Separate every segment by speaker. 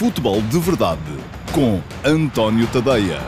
Speaker 1: Futebol de Verdade com António Tadeia.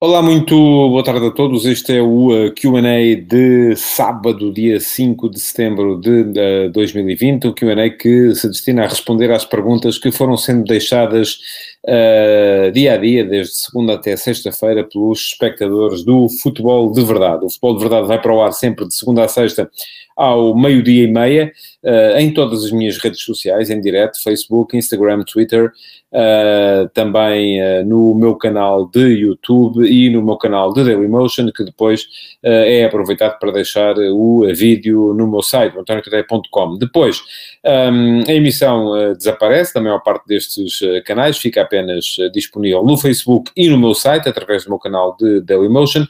Speaker 2: Olá, muito boa tarde a todos. Este é o uh, QA de sábado, dia 5 de setembro de uh, 2020. O QA que se destina a responder às perguntas que foram sendo deixadas uh, dia a dia, desde segunda até sexta-feira, pelos espectadores do Futebol de Verdade. O Futebol de Verdade vai para o ar sempre de segunda a sexta ao meio-dia e meia, uh, em todas as minhas redes sociais, em direto, Facebook, Instagram, Twitter, uh, também uh, no meu canal de YouTube e no meu canal de Dailymotion, que depois é aproveitado para deixar o vídeo no meu site, antoniotadeia.com. Depois, um, a emissão desaparece da maior parte destes canais, fica apenas disponível no Facebook e no meu site, através do meu canal de Dailymotion,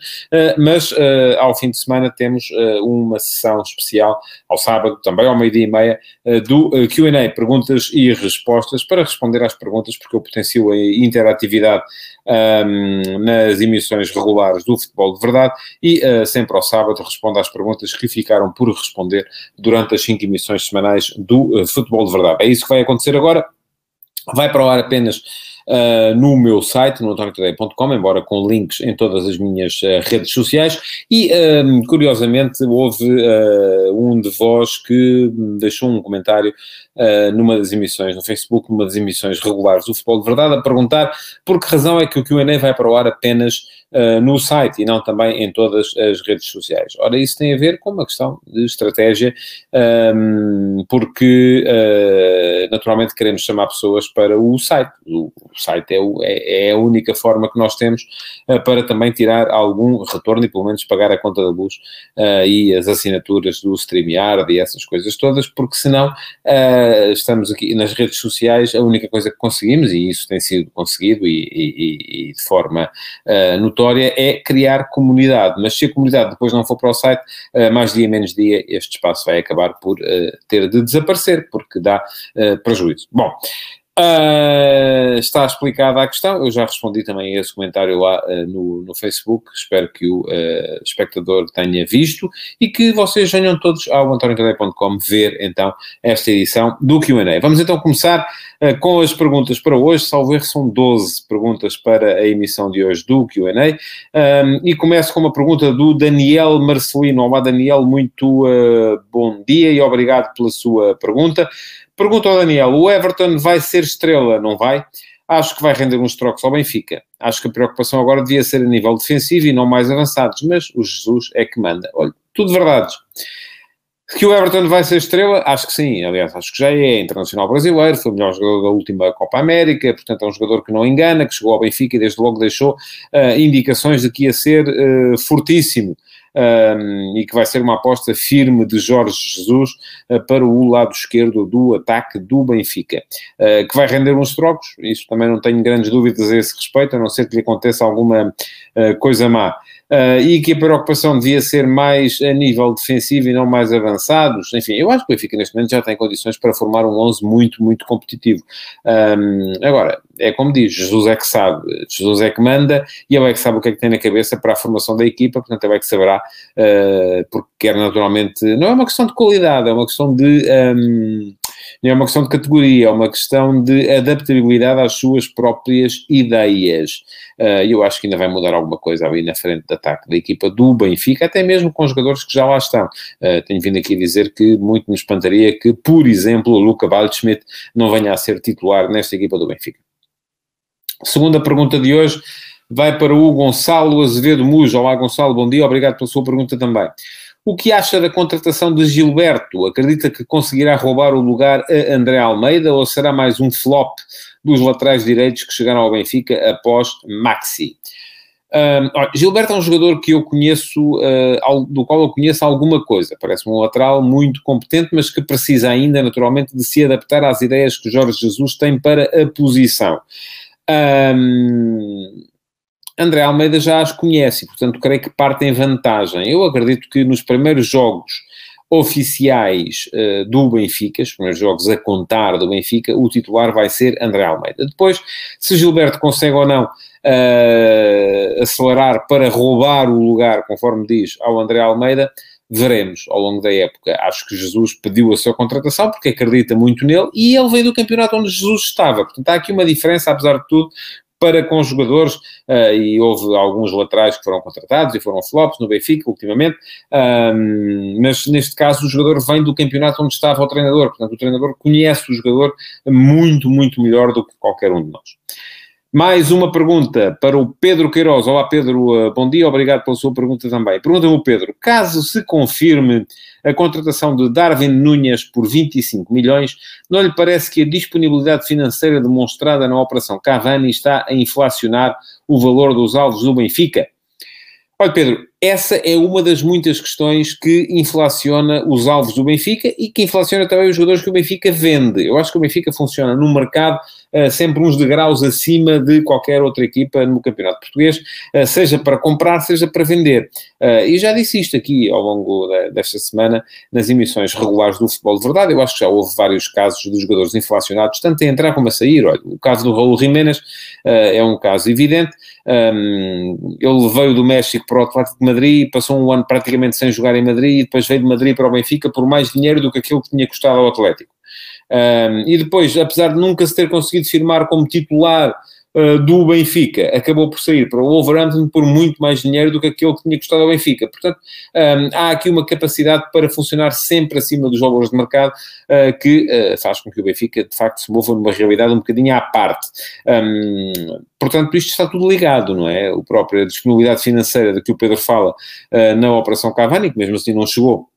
Speaker 2: mas ao fim de semana temos uma sessão especial ao sábado, também ao meio-dia e meia, eh, do eh, QA, perguntas e respostas, para responder às perguntas, porque eu potencio a interatividade um, ehm, nas emissões regulares do Futebol de Verdade e uh, sempre ao sábado respondo às perguntas que ficaram por responder durante as cinco emissões semanais do uh, Futebol de Verdade. É isso que vai acontecer agora. Vai para o ar apenas uh, no meu site, no antoniotadeia.com, embora com links em todas as minhas uh, redes sociais, e uh, curiosamente houve um de vós que deixou um comentário numa das emissões no Facebook, numa das emissões regulares do Futebol de Verdade, a perguntar por que razão é que o Q&A vai para o ar apenas no site e não também em todas as redes sociais. Ora, isso tem a ver com uma questão de estratégia, um, ehm, porque uh, naturalmente queremos chamar pessoas para o site. O, o site é, é, é, a única forma que nós temos uh, para também tirar algum retorno e pelo menos pagar a conta da luz e as assinaturas do StreamYard e essas coisas todas, porque senão estamos aqui nas redes sociais, a única coisa que conseguimos, e isso tem sido conseguido e, e, e de forma notória, é criar comunidade, mas se a comunidade depois não for para o site, uh, mais dia menos dia, este espaço vai acabar por uh, ter de desaparecer, porque dá uh, prejuízo. Bom, Uh, está explicada a questão, eu já respondi também a esse comentário lá uh, no, no Facebook, espero que o uh, espectador tenha visto e que vocês venham todos ao antoniotadeia.com ver então esta edição do Q&A. Vamos então começar com as perguntas para hoje, salvo erro são 12 perguntas para a emissão de hoje do Q&A um, e começo com uma pergunta do Daniel Marcelino. Olá Daniel, muito bom dia e obrigado pela sua pergunta. Pergunta ao Daniel: o Everton vai ser estrela? Não vai? Acho que vai render uns trocos ao Benfica. Acho que a preocupação agora devia ser a nível defensivo e não mais avançados, mas o Jesus é que manda. Olha, tudo verdades. Que o Everton vai ser estrela? Acho que sim. Aliás, acho que já é internacional brasileiro, foi o melhor jogador da última Copa América, portanto é um jogador que não engana, que chegou ao Benfica e desde logo deixou uh, indicações de que ia ser uh, fortíssimo um, e que vai ser uma aposta firme de Jorge Jesus uh, para o lado esquerdo do ataque do Benfica, uh, que vai render uns trocos, isso também não tenho grandes dúvidas a esse respeito, a não ser que lhe aconteça alguma uh, coisa má. Uh, e que a preocupação devia ser mais a nível defensivo e não mais avançados. Enfim, eu acho que o Benfica neste momento já tem condições para formar um 11 muito, muito competitivo. Um, agora, é como diz, Jesus é que sabe, Jesus é que manda e ele é que sabe o que é que tem na cabeça para a formação da equipa, portanto ele é que saberá, uh, porque quer naturalmente, não é uma questão de qualidade, é uma questão de... Um, não é uma questão de categoria, é uma questão de adaptabilidade às suas próprias ideias. Uh, eu acho que ainda vai mudar alguma coisa ali na frente de ataque da equipa do Benfica, até mesmo com jogadores que já lá estão. Uh, tenho vindo aqui dizer que muito me espantaria que, por exemplo, o Luca Waldschmidt não venha a ser titular nesta equipa do Benfica. Segunda pergunta de hoje vai para o Gonçalo Azevedo Mujo. Olá, Gonçalo, bom dia, obrigado pela sua pergunta também. O que acha da contratação de Gilberto? Acredita que conseguirá roubar o lugar a André Almeida ou será mais um flop dos laterais direitos que chegaram ao Benfica após Maxi? Gilberto é um jogador que eu conheço, uh, do qual eu conheço alguma coisa. Parece-me um lateral muito competente, mas que precisa ainda, naturalmente, de se adaptar às ideias que Jorge Jesus tem para a posição. Um, André Almeida já as conhece, portanto, creio que parte em vantagem. Eu acredito que nos primeiros jogos oficiais uh, do Benfica, os primeiros jogos a contar do Benfica, o titular vai ser André Almeida. Depois, se Gilberto consegue ou não uh, acelerar para roubar o lugar, conforme diz, ao André Almeida, veremos ao longo da época. Acho que Jesus pediu a sua contratação porque acredita muito nele e ele veio do campeonato onde Jesus estava. Portanto, há aqui uma diferença, apesar de tudo, para com jogadores, uh, e houve alguns laterais que foram contratados e foram flops no Benfica ultimamente, um, mas neste caso o jogador vem do campeonato onde estava o treinador, portanto o treinador conhece o jogador muito, muito melhor do que qualquer um de nós. Mais uma pergunta para o Pedro Queiroz. Olá, Pedro, eh, bom dia, obrigado pela sua pergunta também. Pergunta-me o Pedro: caso se confirme a contratação de Darwin Núñez por 25 milhões, não lhe parece que a disponibilidade financeira demonstrada na operação Cavani está a inflacionar o valor dos alvos do Benfica? Olha, Pedro, essa é uma das muitas questões que inflaciona os alvos do Benfica e que inflaciona também os jogadores que o Benfica vende. Eu acho que o Benfica funciona no mercado sempre uns degraus acima de qualquer outra equipa no Campeonato Português, uh, seja para comprar, seja para vender. Uh, e já disse isto aqui ao longo desta semana nas emissões regulares do Futebol de Verdade. Eu acho que já houve vários casos de jogadores inflacionados, tanto a entrar como a sair. Olha, o caso do Raul Jiménez é um caso evidente. Um, ele veio do México para o Atlético de Madrid, passou um ano praticamente sem jogar em Madrid e depois veio de Madrid para o Benfica por mais dinheiro do que aquilo que tinha custado ao Atlético. Um, e depois, apesar de nunca se ter conseguido firmar como titular uh, do Benfica, acabou por sair para o Wolverhampton por muito mais dinheiro do que aquilo que tinha custado ao Benfica. Portanto, um, há aqui uma capacidade para funcionar sempre acima dos valores de mercado uh, que uh, faz com que o Benfica, de facto, se mova numa realidade um bocadinho à parte. Um, portanto, isto está tudo ligado, não é? O próprio, a disponibilidade financeira de que o Pedro fala na Operação Cavani, que mesmo assim não chegou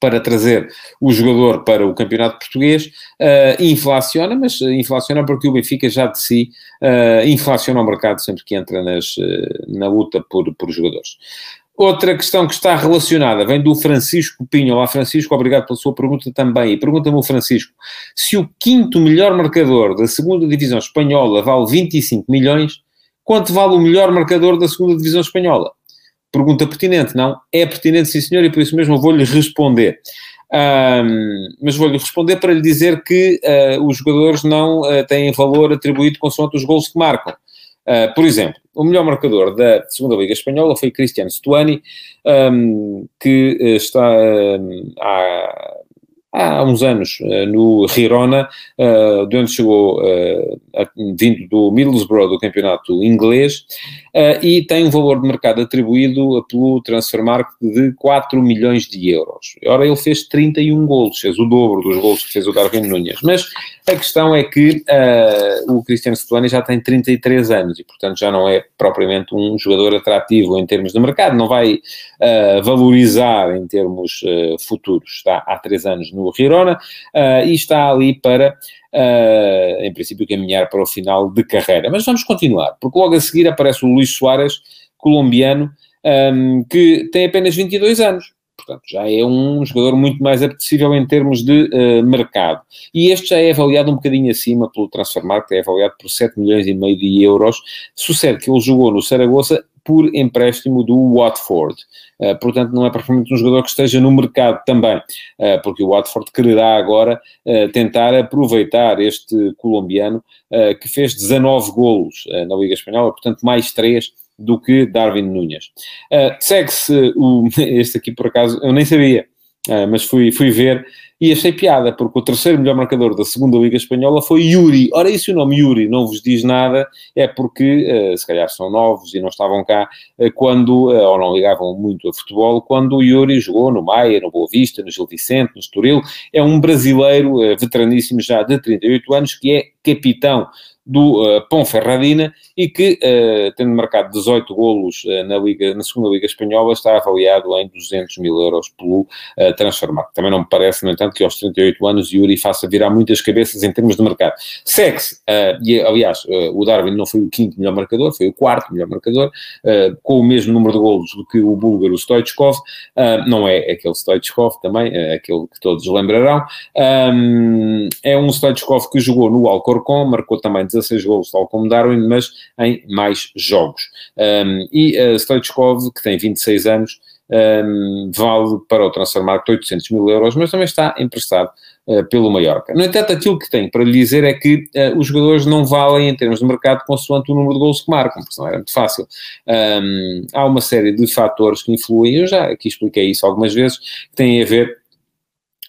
Speaker 2: para trazer o jogador para o campeonato português, uh, inflaciona, mas inflaciona porque o Benfica já de si uh, inflaciona o mercado sempre que entra nas, uh, na luta por, por jogadores. Outra questão que está relacionada vem do Francisco Pinho. Olá, Francisco, obrigado pela sua pergunta também. E pergunta-me o Francisco: se o quinto melhor marcador da segunda divisão espanhola vale 25 milhões, quanto vale o melhor marcador da segunda divisão espanhola? Pergunta pertinente, não? É pertinente, sim senhor, e por isso mesmo vou-lhe responder. Um, mas vou-lhe responder para lhe dizer que uh, os jogadores não uh, têm valor atribuído consoante os gols que marcam. Uh, por exemplo, o melhor marcador da segunda Liga Espanhola foi Cristiano Stuani, um, que está há há uns anos eh, no Girona, eh, de onde chegou eh, vindo do Middlesbrough, do campeonato inglês, e tem um valor de mercado atribuído pelo Transfermarkt de 4 milhões de euros. Ora, ele fez 31 golos, fez o dobro dos golos que fez o Darwin Nunes. Mas a questão é que o Cristiano Stuani já tem 33 anos e, portanto, já não é propriamente um jogador atrativo em termos de mercado, não vai valorizar em termos futuros. Está há 3 anos no Girona uh, e está ali para, uh, em princípio, caminhar para o final de carreira. Mas vamos continuar, porque logo a seguir aparece o Luís Soares, colombiano, um, que tem apenas 22 anos. Portanto, já é um jogador muito mais apetecível em termos de uh, mercado. E este já é avaliado um bocadinho acima pelo Transfermarkt, é avaliado por 7 milhões e meio de euros. Sucede que ele jogou no Saragossa por empréstimo do Watford. Uh, portanto, não é propriamente um jogador que esteja no mercado também, uh, porque o Watford quererá agora uh, tentar aproveitar este colombiano que fez 19 golos na Liga Espanhola, portanto, mais 3 do que Darwin Núñez. Segue-se este aqui por acaso, eu nem sabia, mas fui, fui ver e achei piada, porque o terceiro melhor marcador da segunda Liga Espanhola foi Yuri. Ora, e se o nome Yuri não vos diz nada, é porque, uh, se calhar são novos e não estavam cá uh, quando, uh, ou não ligavam muito a futebol, quando o Yuri jogou no Maia, no Boa Vista, no Gil Vicente, no Estoril. É um brasileiro veteraníssimo já de 38 anos, que é capitão do uh, Ponferradina e que, uh, tendo marcado 18 golos uh, na, Liga, na segunda Liga Espanhola, está avaliado em 200 mil euros pelo uh. Também não me parece, no entanto, que aos 38 anos Yuri faça virar muitas cabeças em termos de mercado. Segue-se, e aliás, o Darwin não foi o quinto melhor marcador, foi o quarto melhor marcador, com o mesmo número de golos do que o búlgaro Stoichkov, não é aquele Stoichkov também, é aquele que todos lembrarão, um, é um Stoichkov que jogou no Alcorcon, marcou também 16 gols, tal como Darwin, mas em mais jogos. Um, e uh, Stoichkov, que tem 26 anos, um, vale para o Transfermarkt 800 mil euros, mas também está emprestado uh, pelo Mallorca. No entanto, aquilo que tenho para lhe dizer é que uh, os jogadores não valem em termos de mercado consoante o número de gols que marcam, porque senão era muito fácil. Um, há uma série de fatores que influem, eu já aqui expliquei isso algumas vezes, que têm a ver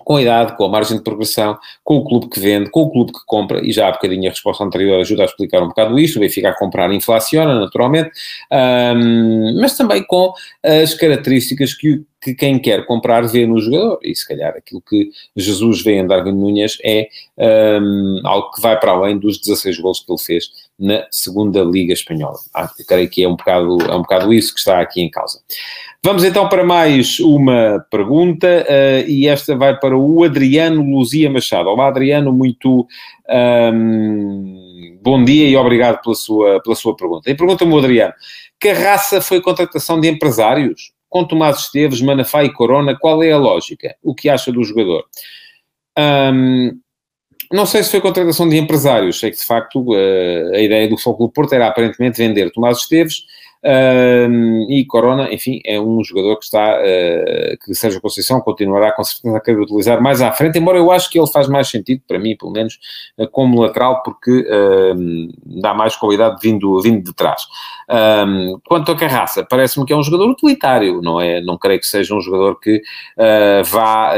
Speaker 2: com a idade, com a margem de progressão, com o clube que vende, com o clube que compra, e já há bocadinho a resposta anterior ajuda a explicar um bocado isto, o Benfica a comprar inflaciona, naturalmente, um, mas também com as características que, que quem quer comprar vê no jogador, e se calhar aquilo que Jesus vê em Darwin Nunes é um, algo que vai para além dos 16 gols que ele fez na segunda Liga Espanhola. Ah, eu creio que é um, bocado, é um bocado isso que está aqui em causa. Vamos então para mais uma pergunta, uh, e esta vai para o Adriano Luzia Machado. Olá, Adriano, muito um, bom dia e obrigado pela sua, pela sua pergunta. E pergunta-me o Adriano: que raça foi contratação de empresários? Com Tomás Esteves, Manafá e Corona, qual é a lógica? O que acha do jogador? Um, não sei se foi contratação de empresários, sei que de facto uh, a ideia do Foco do Porto era aparentemente vender Tomás Esteves E Corona, enfim, é um jogador que está, uh, que Sérgio Conceição continuará com certeza a querer utilizar mais à frente, embora eu acho que ele faz mais sentido, para mim, pelo menos, uh, como lateral, porque uh, dá mais qualidade vindo, vindo de trás. quanto a Carraça, parece-me que é um jogador utilitário, não é? Não creio que seja um jogador que ah, vá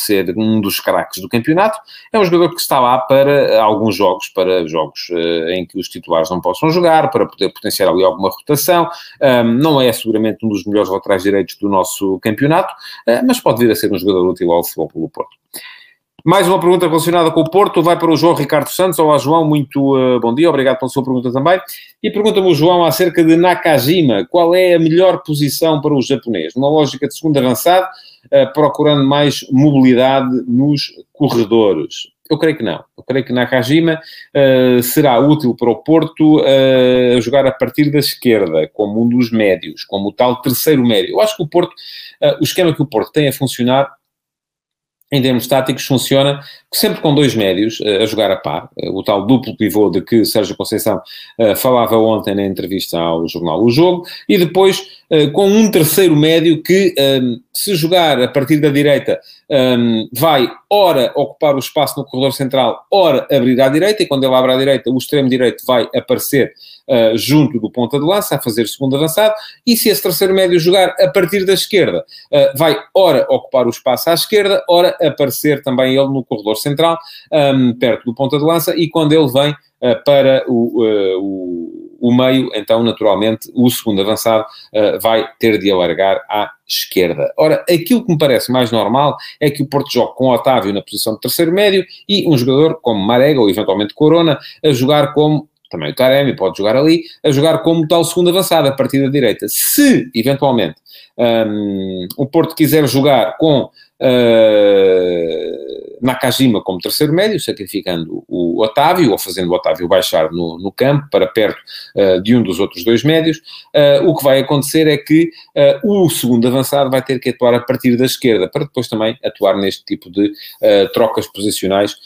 Speaker 2: ser um dos craques do campeonato, é um jogador que está lá para alguns jogos, para jogos uh, em que os titulares não possam jogar, para poder potenciar ali alguma rotação. Um, não é seguramente um dos melhores laterais direitos do nosso campeonato, uh, mas pode vir a ser um jogador útil ao futebol pelo Porto. Mais uma pergunta relacionada com o Porto, vai para o João Ricardo Santos. Olá, João, muito uh, bom dia, obrigado pela sua pergunta também. E pergunta-me o João acerca de Nakajima, qual é a melhor posição para o japonês? Numa lógica de segundo avançado, uh, procurando mais mobilidade nos corredores. Eu creio que não. Eu creio que Nakajima uh, será útil para o Porto uh, jogar a partir da esquerda, como um dos médios, como o tal terceiro médio. Eu acho que o Porto, o esquema que o Porto tem a funcionar em termos táticos, funciona sempre com dois médios uh, a jogar a par. Uh, o tal duplo pivô de que Sérgio Conceição uh, falava ontem na entrevista ao jornal O Jogo, e depois com um terceiro médio que, um, se jogar a partir da direita, um, vai ora ocupar o espaço no corredor central, ora abrir à direita, e quando ele abre à direita, o extremo direito vai aparecer uh, junto do ponta de lança, a fazer segundo avançado, e se esse terceiro médio jogar a partir da esquerda, uh, vai ora ocupar o espaço à esquerda, ora aparecer também ele no corredor central, um, perto do ponta de lança, e quando ele vem para o, o meio, então, naturalmente, o segundo avançado uh, vai ter de alargar à esquerda. Ora, aquilo que me parece mais normal é que o Porto jogue com Otávio na posição de terceiro médio e um jogador como Marega ou eventualmente Corona a jogar como também o Taremi pode jogar ali, a jogar como tal segundo avançado, a partir da direita. Se, eventualmente, um, o Porto quiser jogar com uh, Nakajima como terceiro médio, sacrificando o Otávio, ou fazendo o Otávio baixar no, no campo, para perto uh, de um dos outros dois médios, uh, o que vai acontecer é que o segundo avançado vai ter que atuar a partir da esquerda, para depois também atuar neste tipo de trocas posicionais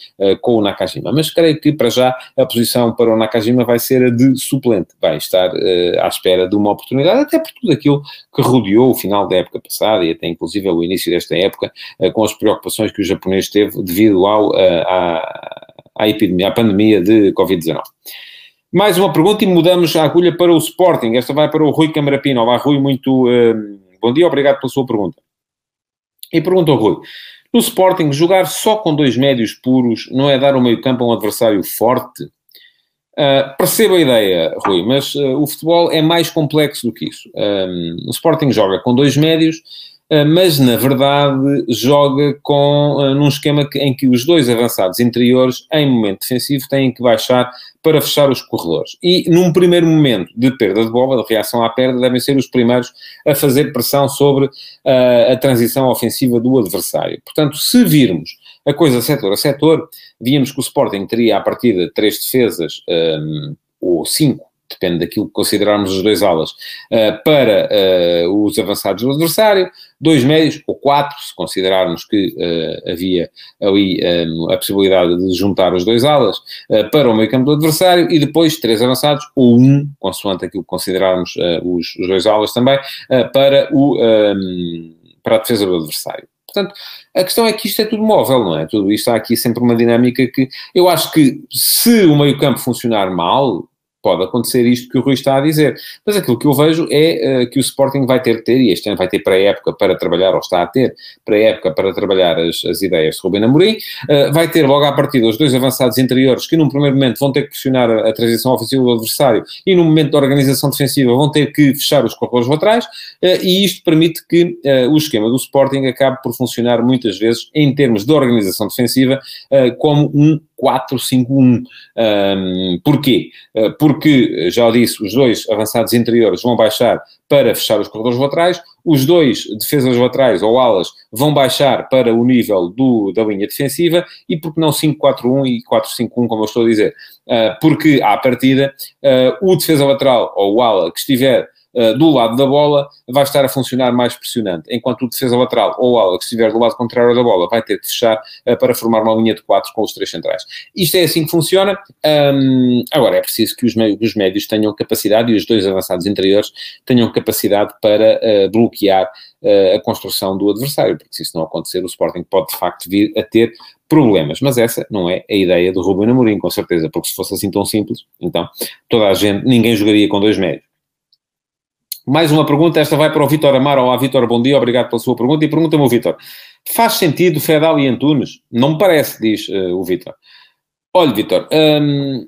Speaker 2: com o Nakajima. Mas creio que, para já, a posição para o Nakajima vai ser a de suplente, vai estar à espera de uma oportunidade, até por tudo aquilo que rodeou o final da época passada e até inclusive o início desta época, com as preocupações que o japonês teve devido ao, eh, à, à epidemia, à pandemia de Covid-19. Mais uma pergunta e mudamos a agulha para o Sporting. Esta vai para o Rui Camarapino. Olá, Rui, muito uh, bom dia, obrigado pela sua pergunta. E pergunta ao Rui: no Sporting, jogar só com dois médios puros não é dar o meio-campo a um adversário forte? Uh, percebo a ideia, Rui, mas uh, o futebol é mais complexo do que isso. Um, o Sporting joga com dois médios ah, mas na verdade joga com, uh, num esquema que, em que os dois avançados interiores, em momento defensivo, têm que baixar para fechar os corredores. E num primeiro momento de perda de bola, de reação à perda, devem ser os primeiros a fazer pressão sobre uh, a transição ofensiva do adversário. Portanto, se virmos a coisa setor a setor, víamos que o Sporting teria a partir de três defesas um, ou cinco depende daquilo que considerarmos os dois alas, uh, para uh, os avançados do adversário, dois médios, ou quatro, se considerarmos que uh, havia ali a possibilidade de juntar os dois alas, para o meio campo do adversário, e depois três avançados, ou um, consoante aquilo que considerarmos os, os, dois alas também, para, o, um, para a defesa do adversário. Portanto, a questão é que isto é tudo móvel, não é? Tudo isto há aqui sempre uma dinâmica que eu acho que se o meio-campo funcionar mal, pode acontecer isto que o Rui está a dizer. Mas aquilo que eu vejo é uh, que o Sporting vai ter que ter, e este ano vai ter para a época para trabalhar, ou está a ter para a época para trabalhar as, as ideias de Rubén Amorim, uh, vai ter logo à partida os dois avançados interiores que num primeiro momento vão ter que pressionar a, a transição ofensiva do adversário e no momento da organização defensiva vão ter que fechar os corredores laterais uh, e isto permite que o esquema do Sporting acabe por funcionar muitas vezes em termos de organização defensiva como um 4-5-1. Um, porquê? Uh, porque, já disse, os dois avançados interiores vão baixar para fechar os corredores laterais, os dois defesas laterais ou alas vão baixar para o nível do, da linha defensiva e porque não 5-4-1 e 4-5-1, como eu estou a dizer? Uh, porque, à partida, uh, o defesa lateral ou o ala que estiver uh, do lado da bola vai estar a funcionar mais pressionante, enquanto o defesa lateral ou ala que estiver do lado contrário da bola vai ter que fechar uh, para formar uma linha de quatro com os três centrais. Isto é assim que funciona. Um, agora, é preciso que os, os, médios tenham capacidade e os dois avançados interiores tenham capacidade para uh, bloquear a construção do adversário, porque se isso não acontecer, o Sporting pode de facto vir a ter problemas. Mas essa não é a ideia do Ruben Amorim, com certeza, porque se fosse assim tão simples, então toda a gente, ninguém jogaria com dois médios. Mais uma pergunta, esta vai para o Vitor Amar. Olá, Vitor, bom dia, obrigado pela sua pergunta. E pergunta-me o Vitor: faz sentido Fedal e Antunes? Não me parece, diz uh, o Vitor. Olha, Vitor, um,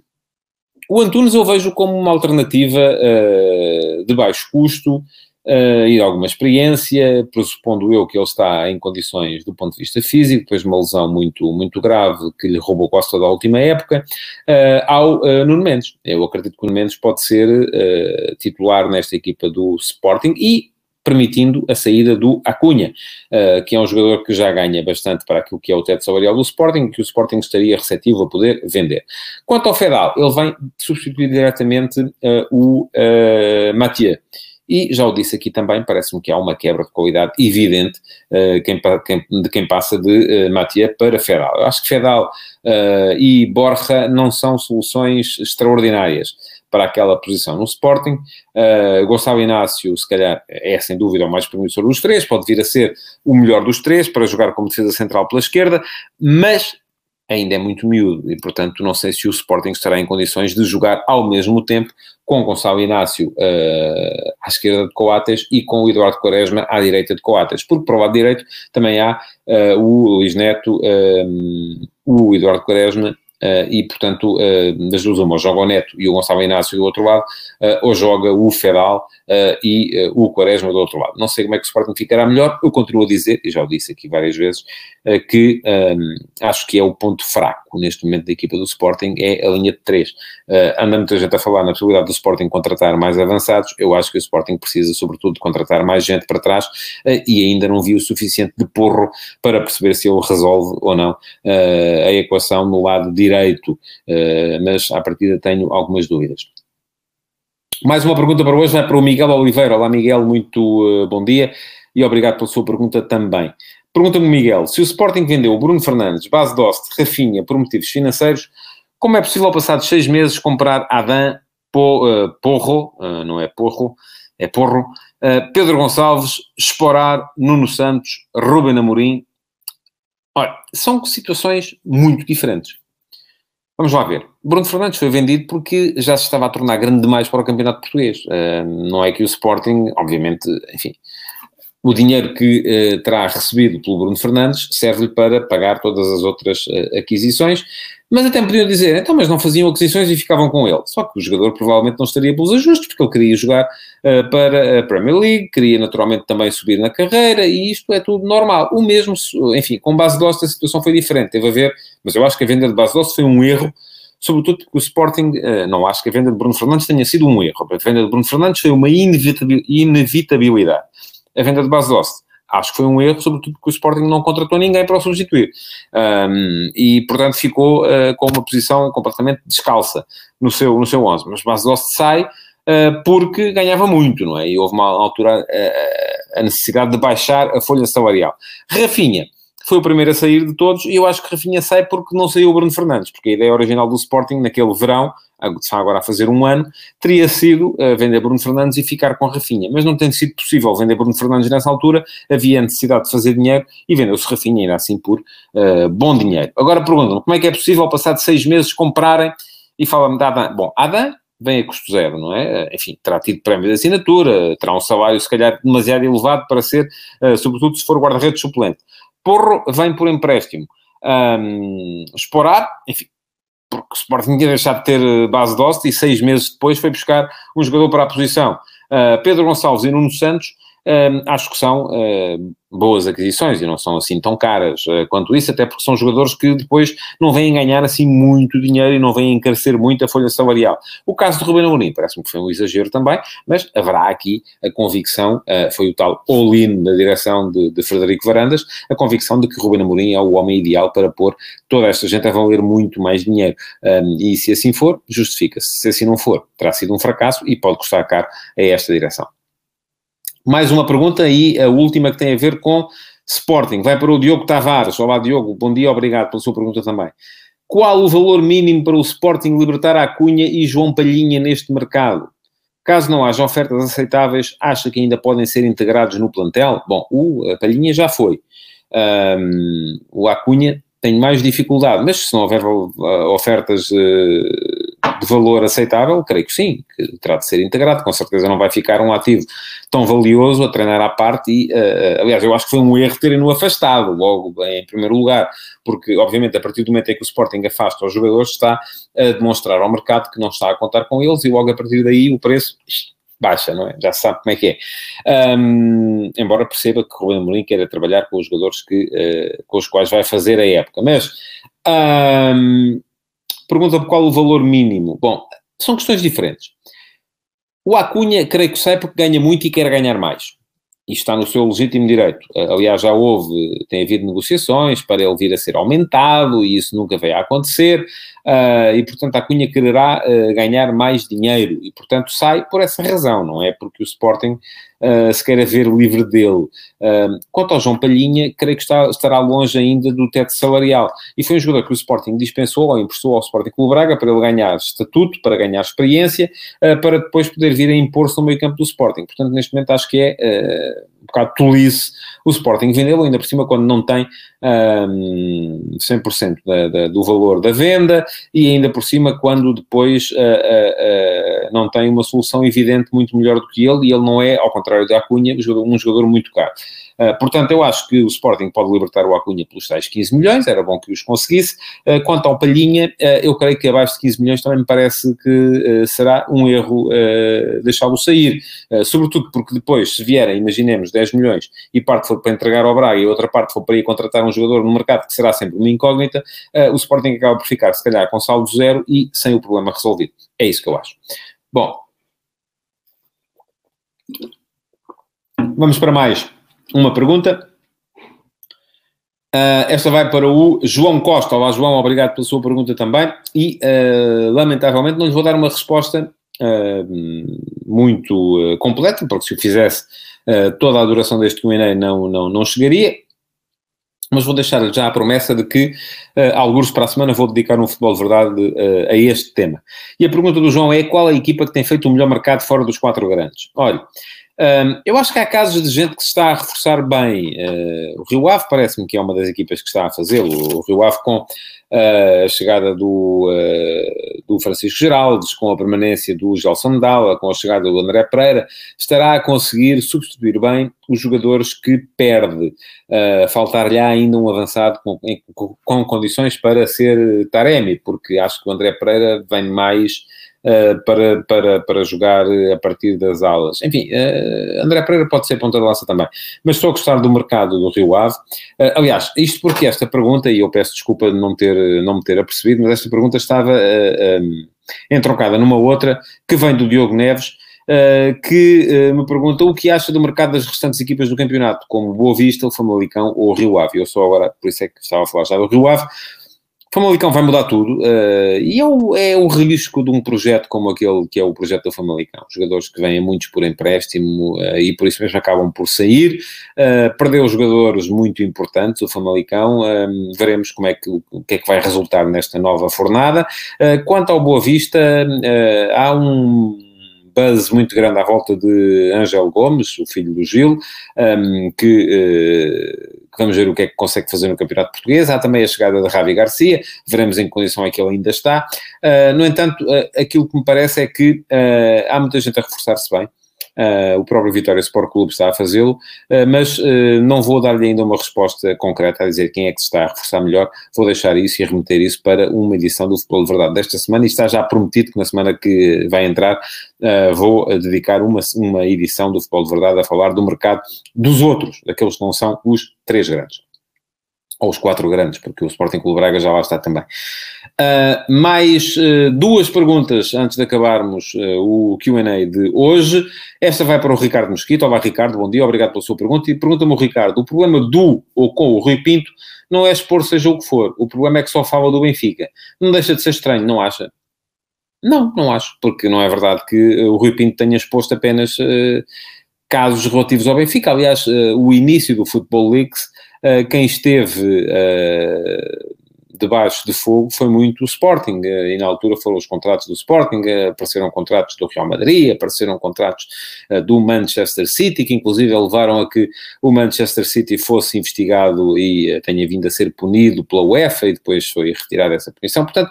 Speaker 2: o Antunes eu vejo como uma alternativa uh, de baixo custo, uh, e alguma experiência, pressupondo eu que ele está em condições do ponto de vista físico, depois de uma lesão muito, muito grave que lhe roubou quase toda a última época, uh, ao uh, Nuno Mendes. Eu acredito que o Nuno Mendes pode ser uh, titular nesta equipa do Sporting e permitindo a saída do Acunha, uh, que é um jogador que já ganha bastante para aquilo que é o teto salarial do Sporting, que o Sporting estaria receptivo a poder vender. Quanto ao Fedal, ele vem substituir diretamente uh, o uh, Mathieu. E já o disse aqui também, parece-me que há uma quebra de qualidade evidente uh, quem, quem, de quem passa de uh, Matia para Fedal. Eu acho que Fedal uh, e Borja não são soluções extraordinárias para aquela posição no Sporting. Uh, Gonçalo Inácio, se calhar, é sem dúvida o mais promissor dos três, pode vir a ser o melhor dos três para jogar como defesa central pela esquerda, mas ainda é muito miúdo e, portanto, não sei se o Sporting estará em condições de jogar ao mesmo tempo com Gonçalo Inácio uh, à esquerda de Coates e com o Eduardo Quaresma à direita de Coates, porque para o lado direito também há uh, o Luís Neto, uh, o Eduardo Quaresma Uh, e, portanto, uh, das duas uma, joga o Neto e o Gonçalo Inácio do outro lado, uh, ou joga o Fedal e o Quaresma do outro lado. Não sei como é que o Sporting ficará melhor, eu continuo a dizer, e já o disse aqui várias vezes, que um, acho que é o ponto fraco neste momento da equipa do Sporting, é a linha de três. anda muita gente a falar na possibilidade do Sporting contratar mais avançados, eu acho que o Sporting precisa, sobretudo, de contratar mais gente para trás, e ainda não vi o suficiente de porro para perceber se ele resolve ou não a equação no lado direito direito, eh, mas à partida tenho algumas dúvidas. Mais uma pergunta para hoje, vai para o Miguel Oliveira. Olá, Miguel, muito eh, bom dia e obrigado pela sua pergunta também. Pergunta-me, Miguel, se o Sporting vendeu Bruno Fernandes, base Dost, Rafinha, por motivos financeiros, como é possível, passados seis meses, comprar Adam eh, Porro, não é Porro, é Porro, Pedro Gonçalves, Esporar, Nuno Santos, Ruben Amorim? Olha, são situações muito diferentes. Vamos lá ver. Bruno Fernandes foi vendido porque já se estava a tornar grande demais para o campeonato português. Uh, não é que o Sporting, obviamente, enfim, o dinheiro que uh, terá recebido pelo Bruno Fernandes serve-lhe para pagar todas as outras uh, aquisições mas até me podiam dizer, então, mas não faziam aquisições e ficavam com ele. Só que o jogador provavelmente não estaria pelos ajustes, porque ele queria jogar uh, para a Premier League, queria naturalmente também subir na carreira, e isto é tudo normal. O mesmo, enfim, com base de a situação foi diferente, teve a ver, mas eu acho que a venda de base de foi um erro, sobretudo porque o Sporting, uh, não acho que a venda de Bruno Fernandes tenha sido um erro, a venda de Bruno Fernandes foi uma inevitabilidade. A venda de base de Acho que foi um erro, sobretudo porque o Sporting não contratou ninguém para o substituir. Um, e, portanto, ficou uh, com uma posição completamente descalça no seu, no seu 11. Mas Basdost sai uh, porque ganhava muito, não é? E houve uma altura uh, a necessidade de baixar a folha salarial. Rafinha foi o primeiro a sair de todos e eu acho que Rafinha sai porque não saiu o Bruno Fernandes, porque a ideia original do Sporting naquele verão, está agora a fazer um ano, teria sido uh, vender Bruno Fernandes e ficar com Rafinha, mas não tem sido possível vender Bruno Fernandes nessa altura, havia necessidade de fazer dinheiro e vendeu-se Rafinha ainda assim por uh, bom dinheiro. Agora perguntam-me, como é que é possível passar de seis meses comprarem e fala-me de Adam? Bom, Adam vem a custo zero, não é? Enfim, terá tido prémio de assinatura, terá um salário se calhar demasiado elevado para ser, uh, sobretudo se for guarda-redes suplente. Porro vem por empréstimo. Um, Esporar, enfim, porque o Sporting tinha deixado de ter eh, base de Oste e seis meses depois foi buscar um jogador para a posição. Uh, Pedro Gonçalves e Nuno Santos acho que são uh, boas aquisições e não são assim tão caras uh, quanto isso, até porque são jogadores que depois não vêm ganhar assim muito dinheiro e não vêm encarecer muito a folha salarial. O caso de Ruben Amorim parece-me que foi um exagero também, mas haverá aqui a convicção, uh, foi o tal all-in da direção de, de, Frederico Varandas, a convicção de que Ruben Amorim é o homem ideal para pôr toda esta gente a valer muito mais dinheiro. Um, e se assim for, justifica-se. Se assim não for, terá sido um fracasso e pode custar caro a esta direção. Mais uma pergunta e a última que tem a ver com Sporting. Vai para o Diogo Tavares. Olá, Diogo. Bom dia, obrigado pela sua pergunta também. Qual o valor mínimo para o Sporting libertar a Cunha e João Palhinha neste mercado? Caso não haja ofertas aceitáveis, acha que ainda podem ser integrados no plantel? Bom, o Palhinha já foi. Um, o Acunha tem mais dificuldade, mas se não houver ofertas uh, de valor aceitável, creio que sim, que terá de ser integrado, com certeza não vai ficar um ativo tão valioso a treinar à parte e, uh, aliás, eu acho que foi um erro terem-no afastado logo em primeiro lugar, porque obviamente a partir do momento em que o Sporting afasta os jogadores está a demonstrar ao mercado que não está a contar com eles e logo a partir daí o preço baixa, não é? Já sabe como é que é. Um, embora perceba que o Ruben Amorim queira trabalhar com os jogadores que, uh, com os quais vai fazer a época, mas um, Pergunta qual o valor mínimo. Bom, são questões diferentes. O Acunha, creio que sai porque ganha muito e quer ganhar mais. E está no seu legítimo direito. Aliás, já houve, tem havido negociações para ele vir a ser aumentado e isso nunca veio a acontecer. Uh, e, portanto, a Cunha quererá uh, ganhar mais dinheiro e, portanto, sai por essa razão, não é porque o Sporting uh, se queira ver livre dele. quanto ao João Palhinha, creio que está, estará longe ainda do teto salarial. E foi um jogador que o Sporting dispensou ou emprestou ao Sporting Clube Braga para ele ganhar estatuto, para ganhar experiência, para depois poder vir a impor-se no meio campo do Sporting. Portanto, neste momento acho que é um bocado tolice o Sporting vendê-lo, ainda por cima quando não tem um, 100% da, da, do valor da venda e ainda por cima quando depois uh, uh, uh, não tem uma solução evidente muito melhor do que ele e ele não é, ao contrário da Acunha, um jogador muito caro. Uh, portanto, eu acho que o Sporting pode libertar o Acunha pelos tais 15 milhões, era bom que os conseguisse. Uh, quanto ao Palhinha, uh, eu creio que abaixo de 15 milhões também me parece que será um erro deixá-lo sair, sobretudo porque depois, se vierem, imaginemos, 10 milhões e parte for para entregar ao Braga e outra parte for para ir contratar um jogador no mercado que será sempre uma incógnita, o Sporting acaba por ficar, se calhar, com saldo zero e sem o problema resolvido. É isso que eu acho. Bom, vamos para mais uma pergunta. Uh, esta vai para o João Costa. Olá, João, obrigado pela sua pergunta também. E, uh, lamentavelmente, não lhe vou dar uma resposta uh, muito completa, porque se o fizesse, toda a duração deste Q&A não, não, não chegaria. Mas vou deixar já a promessa de que, uh, alguns para a semana, vou dedicar um futebol de verdade a este tema. E a pergunta do João é: qual a equipa que tem feito o melhor mercado fora dos quatro grandes? Olha. Um, eu acho que há casos de gente que se está a reforçar bem. Uh, o Rio Ave parece-me que é uma das equipas que está a fazê-lo. O Rio Ave com uh, a chegada do, uh, do Francisco Geraldes, com a permanência do Gelson Dalla, com a chegada do André Pereira, estará a conseguir substituir bem os jogadores que perde. Faltar-lhe ainda um avançado com, com, com condições para ser Taremi, porque acho que o André Pereira vem mais para, para, para jogar a partir das alas. Enfim, uh, André Pereira pode ser ponta de lança também. Mas estou a gostar do mercado do Rio Ave. Aliás, isto porque esta pergunta, e eu peço desculpa de não, ter, não me ter apercebido, mas esta pergunta estava um, entroncada numa outra que vem do Diogo Neves. uh, que uh, me pergunta o que acha do mercado das restantes equipas do campeonato, como Boa Vista, o Famalicão ou o Rio Ave. Eu sou agora, por isso é que estava a falar já do Rio Ave. Famalicão vai mudar tudo uh, e é o, é o risco de um projeto como aquele que é o projeto do Famalicão. Jogadores que vêm muitos por empréstimo uh, e por isso mesmo acabam por sair. Uh, perdeu jogadores muito importantes, o Famalicão. veremos como é que, o que é que vai resultar nesta nova fornada. quanto ao Boa Vista, há um buzz muito grande à volta de Ângelo Gomes, o filho do Gil, um, que vamos ver o que é que consegue fazer no Campeonato Português. Há também a chegada de Ravi Garcia, veremos em que condição é que ele ainda está. Uh, no entanto, uh, aquilo que me parece é que uh, há muita gente a reforçar-se bem. Uh, o próprio Vitória Sport Clube está a fazê-lo, uh, mas uh, não vou dar-lhe ainda uma resposta concreta a dizer quem é que se está a reforçar melhor, vou deixar isso e remeter isso para uma edição do Futebol de Verdade desta semana. E está já prometido que na semana que vai entrar vou dedicar uma, uma edição do Futebol de Verdade a falar do mercado dos outros, daqueles que não são os três grandes ou os quatro grandes, porque o Sporting Clube Braga já lá está também. Uh, mais uh, duas perguntas antes de acabarmos uh, o Q&A de hoje. Esta vai para o Ricardo Mosquito. Olá, Ricardo, bom dia, obrigado pela sua pergunta. E pergunta-me o Ricardo, o problema do ou com o Rui Pinto não é expor seja o que for. O problema é que só fala do Benfica. Não deixa de ser estranho, não acha? Não, não acho, porque não é verdade que o Rui Pinto tenha exposto apenas casos relativos ao Benfica. Aliás, o início do Football Leaks quem esteve uh, debaixo de fogo foi muito o Sporting, eh, e na altura foram os contratos do Sporting, apareceram contratos do Real Madrid, apareceram contratos do Manchester City, que inclusive levaram a que o Manchester City fosse investigado e tenha vindo a ser punido pela UEFA e depois foi retirada essa punição. Portanto,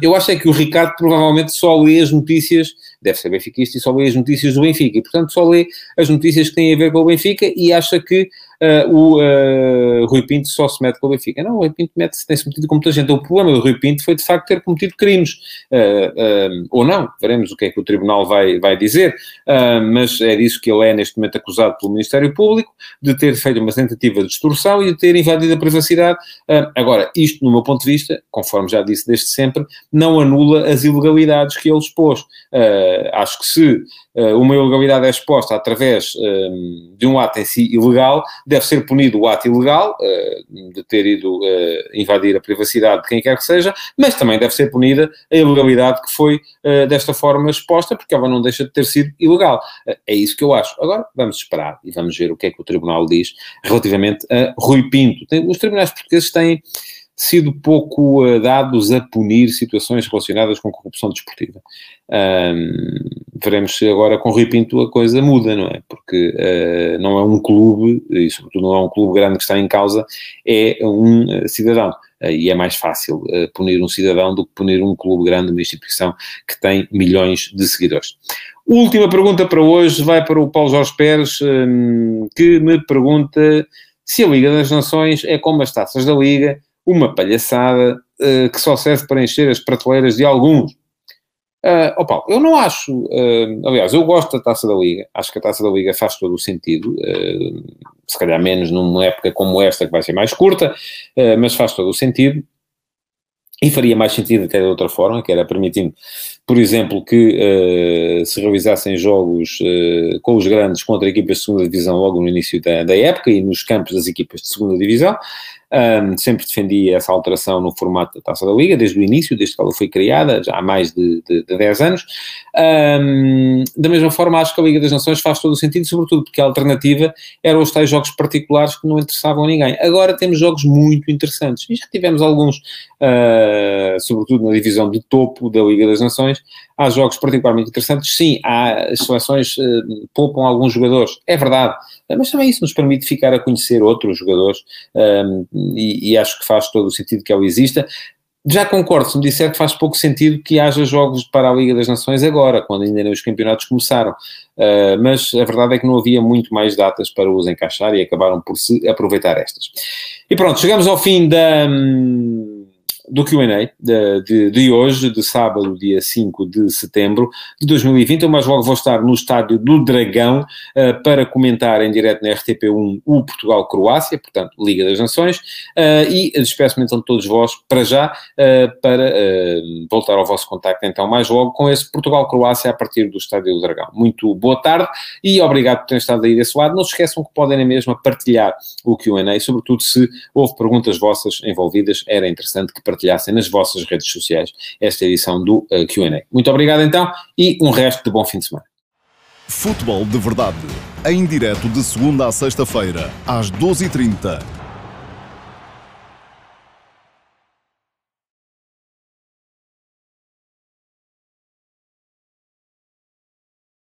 Speaker 2: eu acho é que o Ricardo provavelmente só lê as notícias deve ser benfiquista e só lê as notícias do Benfica e, portanto, só lê as notícias que têm a ver com o Benfica e acha que uh, o uh, Rui Pinto só se mete com o Benfica. Não, o Rui Pinto mete tem-se metido com muita gente. O problema do Rui Pinto foi, de facto, ter cometido crimes. Uh, ou não, veremos o que é que o Tribunal vai, vai dizer, mas é disso que ele é, neste momento, acusado pelo Ministério Público, de ter feito uma tentativa de extorsão e de ter invadido a privacidade. agora, isto, no meu ponto de vista, conforme já disse desde sempre, não anula as ilegalidades que ele expôs. Acho que se uma ilegalidade é exposta através de um ato em si ilegal, deve ser punido o ato ilegal uh, de ter ido uh, invadir a privacidade de quem quer que seja, mas também deve ser punida a ilegalidade que foi uh, desta forma exposta, porque ela não deixa de ter sido ilegal. é isso que eu acho. Agora, vamos esperar e vamos ver o que é que o Tribunal diz relativamente a Rui Pinto. Os tribunais portugueses têm sido pouco uh, dados a punir situações relacionadas com corrupção desportiva. Veremos se agora com Rui Pinto a coisa muda, não é? Porque uh, não é um clube, e sobretudo não é um clube grande que está em causa, é um uh, cidadão. e é mais fácil punir um cidadão do que punir um clube grande, uma instituição que tem milhões de seguidores. Última pergunta para hoje vai para o Paulo Jorge Pérez, um, que me pergunta se a Liga das Nações é como as taças da Liga, uma palhaçada uh, que só serve para encher as prateleiras de alguns. Uh, oh Paulo, eu não acho, uh, aliás, eu gosto da Taça da Liga, acho que a Taça da Liga faz todo o sentido, uh, se calhar menos numa época como esta que vai ser mais curta, uh, mas faz todo o sentido, e faria mais sentido até de outra forma, que era permitindo, por exemplo, que se realizassem jogos com os grandes contra equipas de segunda divisão logo no início da, da época e nos campos das equipas de segunda divisão, um, sempre defendi essa alteração no formato da Taça da Liga, desde o início, desde que ela foi criada, já há mais de, de, de 10 anos. Um, da mesma forma, acho que a Liga das Nações faz todo o sentido, sobretudo porque a alternativa eram os tais jogos particulares que não interessavam a ninguém. Agora temos jogos muito interessantes, e já tivemos alguns, uh, sobretudo na divisão de topo da Liga das Nações, há jogos particularmente interessantes. Sim, há, as seleções uh, poupam alguns jogadores, é verdade, mas também isso nos permite ficar a conhecer outros jogadores um, e, e, acho que faz todo o sentido que ela exista. Já concordo se me disser que faz pouco sentido que haja jogos para a Liga das Nações agora, quando ainda nem os campeonatos começaram. Uh, mas a verdade é que não havia muito mais datas para os encaixar e acabaram por se aproveitar estas. E pronto, chegamos ao fim da, do QA de, de, de, hoje, de sábado, dia 5 de setembro de 2020. Eu mais logo vou estar no estádio do Dragão uh, para comentar em direto na RTP1 o Portugal-Croácia, portanto, Liga das Nações, uh, e despeço-me então de todos vós para já, uh, para voltar ao vosso contacto então mais logo com esse Portugal-Croácia a partir do estádio do Dragão. Muito boa tarde e obrigado por terem estado aí desse lado. Não se esqueçam que podem na mesma partilhar o QA, sobretudo se houve perguntas vossas envolvidas, era interessante que partilhassem nas vossas redes sociais esta edição do uh, QA. Muito obrigado então e um resto de bom fim de semana.
Speaker 1: Futebol de Verdade, em direto de segunda a sexta-feira, às 12h30